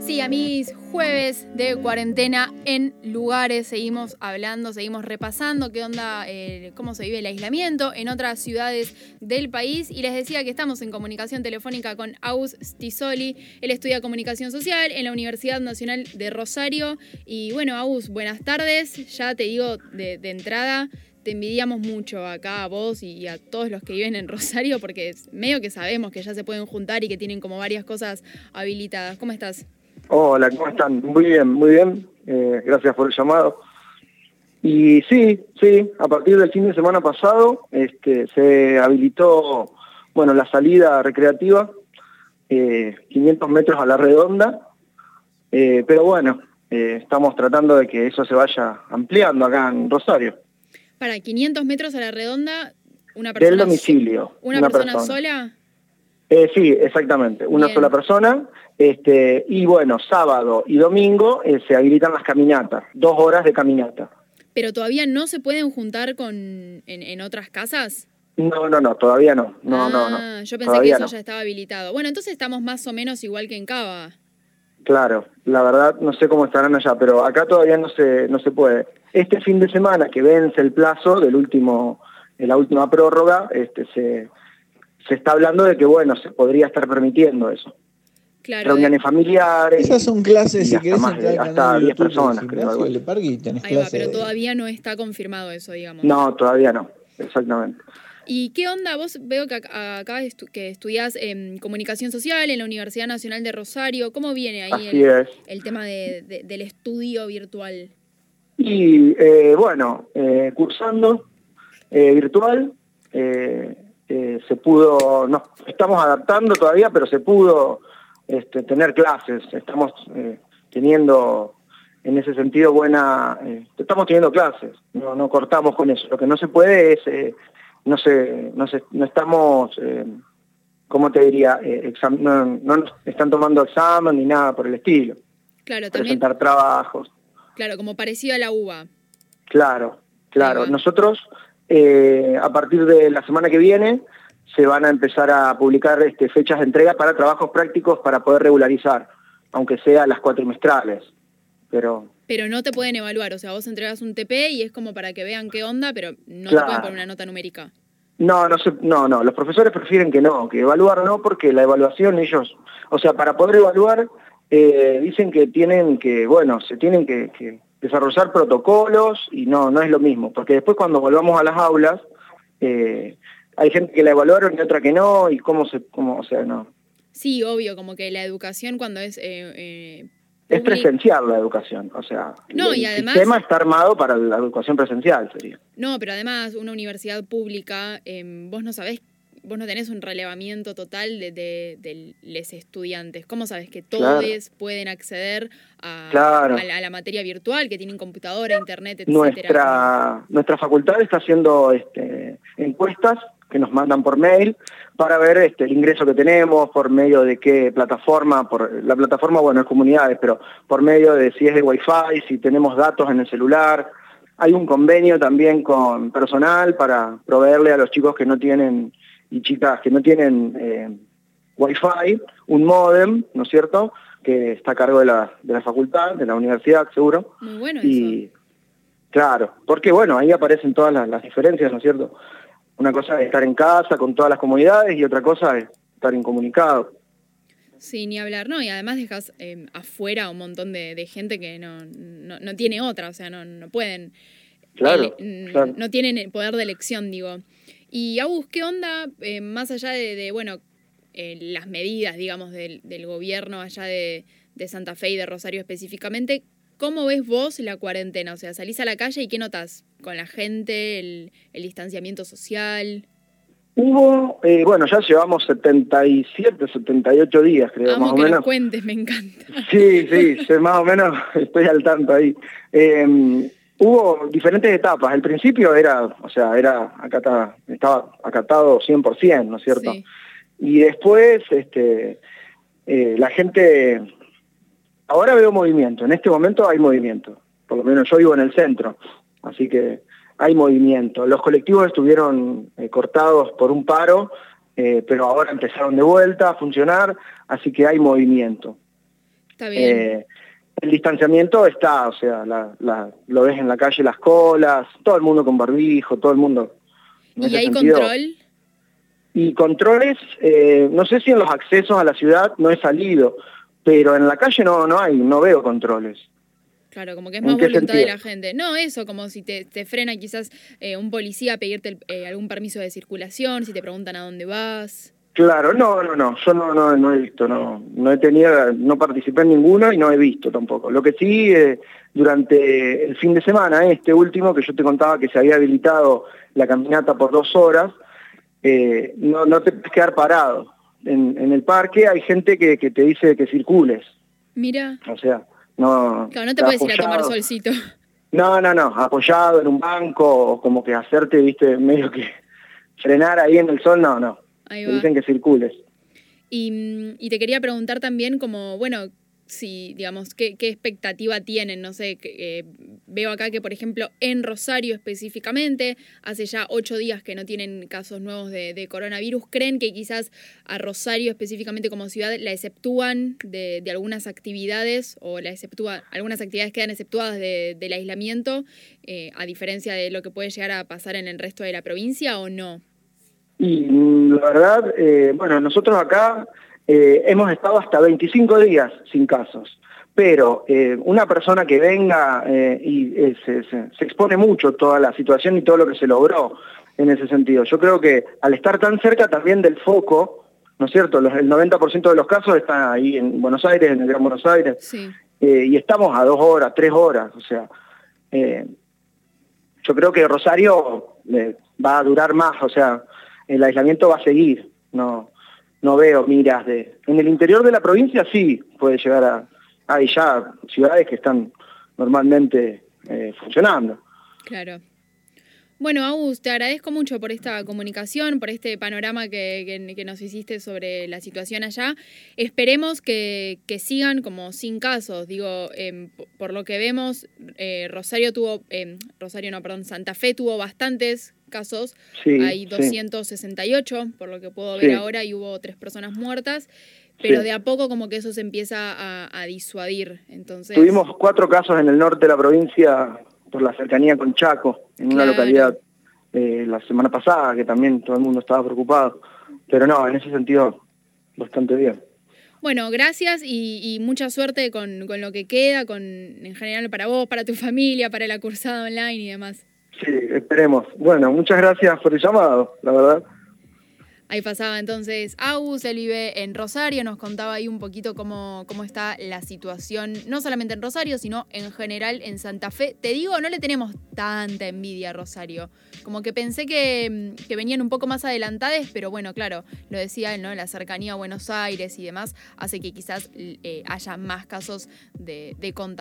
Sí, a mis jueves de cuarentena en lugares seguimos hablando, seguimos repasando qué onda, eh, cómo se vive el aislamiento en otras ciudades del país. Y les decía que estamos en comunicación telefónica con Aus Stisoli. Él estudia comunicación social en la Universidad Nacional de Rosario. Y bueno, Aus, buenas tardes. Ya te digo de, de entrada, te envidiamos mucho acá a vos y a todos los que viven en Rosario porque medio que sabemos que ya se pueden juntar y que tienen como varias cosas habilitadas. ¿Cómo estás? Hola, ¿cómo están? Muy bien, muy bien. Eh, gracias por el llamado. Y sí, sí, a partir del fin de semana pasado este, se habilitó bueno, la salida recreativa, 500 eh, metros a la redonda, eh, pero bueno, estamos tratando de que eso se vaya ampliando acá en Rosario. Para 500 metros a la redonda, una persona... Del domicilio. ¿Una, persona, sola? sí, exactamente, una sola persona este, y bueno, sábado y domingo eh, se habilitan las caminatas, dos horas de caminata. ¿Pero todavía no se pueden juntar con en, otras casas? No, no, no, todavía no. No, no, no. Ah, yo pensé que eso ya estaba habilitado. Bueno, entonces estamos más o menos igual que en Cava. Claro, la verdad no sé cómo estarán allá, pero acá todavía no se, no se puede. Este fin de semana que vence el plazo del último, de la última prórroga, este, se, se está hablando de que bueno, se podría estar permitiendo eso reuniones familiares. Esas son clases, si querés, hasta 10 personas, creo. pero todavía no está confirmado eso, digamos. No, todavía no, exactamente. ¿Y qué onda? Vos veo que acá que estudiás en comunicación social en la Universidad Nacional de Rosario. ¿Cómo viene ahí el, tema del estudio virtual? Y eh, bueno, eh, cursando eh, virtual, se pudo, nos estamos adaptando todavía, pero se pudo este, tener clases. Estamos teniendo en ese sentido buena, estamos teniendo clases, no, no cortamos con eso. Lo que no se puede es, no, se, no, se, no estamos, ¿cómo te diría? no, no están tomando examen ni nada por el estilo. Claro, Presentar trabajos. Claro, como parecido a la UBA. Claro, claro. Nosotros, a partir de la semana que viene, se van a empezar a publicar este, fechas de entrega para trabajos prácticos para poder regularizar, aunque sea las cuatrimestrales. Pero, pero no te pueden evaluar, o sea, vos entregas un TP y es como para que vean qué onda, pero no te pueden poner una nota numérica. No, no, no, no, los profesores prefieren que no, que evaluar no, porque la evaluación ellos, o sea, para poder evaluar, eh, dicen que tienen que, bueno, se tienen que, desarrollar protocolos y no, no es lo mismo, porque después cuando volvamos a las aulas, eh, hay gente que la evaluaron y otra que no, y cómo se, cómo, o sea, no. Sí, obvio, como que la educación cuando es... Eh, eh, es presencial la educación, o sea, no, el y además, sistema está armado para la educación presencial, sería. No, pero además una universidad pública, em, vos no sabés, vos no tenés un relevamiento total de, de, los estudiantes. ¿Cómo sabes que todos pueden acceder a, a, la, materia virtual, que tienen computadora, internet, etcétera? Nuestra, nuestra facultad está haciendo este, encuestas que nos mandan por mail para ver este, el ingreso que tenemos, por medio de qué plataforma, por la plataforma, bueno, es comunidades, pero por medio de si es de Wi-Fi, si tenemos datos en el celular. Hay un convenio también con personal para proveerle a los chicos que no tienen y chicas que no tienen eh, Wi-Fi, un modem, ¿no es cierto?, que está a cargo de la, de la facultad, de la universidad, seguro. Muy bueno y, eso. Claro, porque bueno, ahí aparecen todas las, las diferencias, ¿no es cierto? Una cosa es estar en casa con todas las comunidades y otra cosa es estar incomunicado. Sí, ni hablar, ¿no? Y además dejas eh, afuera un montón de, gente que no, no, tiene otra, o sea, no, no pueden... Claro, No tienen poder de elección, digo. Y Agus, ¿qué onda, eh, más allá de, bueno, eh, las medidas, digamos, del, del gobierno allá de, de, Santa Fe y de Rosario específicamente, ¿cómo ves vos la cuarentena? O sea, salís a la calle y ¿qué notas? con la gente, el, distanciamiento social? Hubo, eh, bueno, ya llevamos 77, 78 días, creo, más o menos. cuentes, me encanta. Sí, sí, más o menos estoy al tanto ahí. Em, hubo diferentes etapas. El principio era, o sea, era acá estaba acatado 100%, ¿no es cierto? Y después, este, eh, la gente, ahora veo movimiento, en este momento hay movimiento, por lo menos yo vivo en el centro. Así que hay movimiento. Los colectivos estuvieron eh, cortados por un paro, eh, pero ahora empezaron de vuelta a funcionar, así que hay movimiento. Está bien. Eh, el distanciamiento está, o sea, lo ves en la calle, las colas, todo el mundo con barbijo, todo el mundo. ¿Y hay control? Y controles, no sé si en los accesos a la ciudad no he salido, pero en la calle no, no hay, no veo controles. Claro, como que es más voluntad de la gente. No, eso, como si te, frena quizás eh, un policía a pedirte eh, algún permiso de circulación, si te preguntan a dónde vas. Claro, no, no, no, yo no, no, no he visto, no, no he tenido, no participé en ninguno y no he visto tampoco. Lo que sí, eh, durante el fin de semana, este último, que yo te contaba que se había habilitado la caminata por dos horas, no, no te puedes quedar parado. En, el parque hay gente que, que te dice que circules. Mira. O sea, no, claro, no te puedes ir a tomar solcito. No, no, no, apoyado en un banco, o como que hacerte, viste, medio que frenar ahí en el sol, no, no. Ahí Te dicen que circules. Y, y, te quería preguntar también como, bueno, si, digamos, qué, expectativa tienen, no sé, que, veo acá que, por ejemplo, en Rosario específicamente, hace ya ocho días que no tienen casos nuevos de, coronavirus, ¿creen que quizás a Rosario específicamente como ciudad la exceptúan de, algunas actividades o la exceptúa, algunas actividades quedan exceptuadas del aislamiento, eh, a diferencia de lo que puede llegar a pasar en el resto de la provincia o no? Y mm, la verdad, eh, bueno, nosotros acá eh, hemos estado hasta 25 días sin casos. Pero eh, una persona que venga y se, expone mucho toda la situación y todo lo que se logró en ese sentido. Yo creo que al estar tan cerca también del foco, ¿no es cierto? el 90% de los casos están ahí en Buenos Aires, en el Gran Buenos Aires, y estamos a dos horas, tres horas, o sea, yo creo que Rosario va a durar más, o sea, el aislamiento va a seguir, no, no veo miras de... En el interior de la provincia sí puede llegar a... Hay ya ciudades que están normalmente eh, funcionando. Claro. Bueno, Agus, te agradezco mucho por esta comunicación, por este panorama que, nos hiciste sobre la situación allá. Esperemos que, sigan como sin casos. Digo, em, por lo que vemos, eh, Rosario tuvo, em, Rosario no, perdón, Santa Fe tuvo bastantes casos. Hay 268, por lo que puedo ver ahora, y hubo tres personas muertas. Pero de a poco como que eso se empieza a, disuadir. Entonces... Tuvimos cuatro casos en el norte de la provincia por la cercanía con Chaco, en una localidad eh, la semana pasada, que también todo el mundo estaba preocupado. Pero no, en ese sentido, bastante bien. Bueno, gracias y, mucha suerte con, con, lo que queda, con en general para vos, para tu familia, para la cursada online y demás. Sí, esperemos. Bueno, muchas gracias por el llamado, la verdad. Ahí pasaba entonces Agus, él vive en Rosario, nos contaba ahí un poquito cómo, cómo está la situación, no solamente en Rosario, sino en general en Santa Fe. Te digo, no le tenemos tanta envidia a Rosario. Como que pensé que, venían un poco más adelantadas, pero bueno, claro, lo decía él, ¿no? La cercanía a Buenos Aires y demás hace que quizás eh, haya más casos de, de contagio.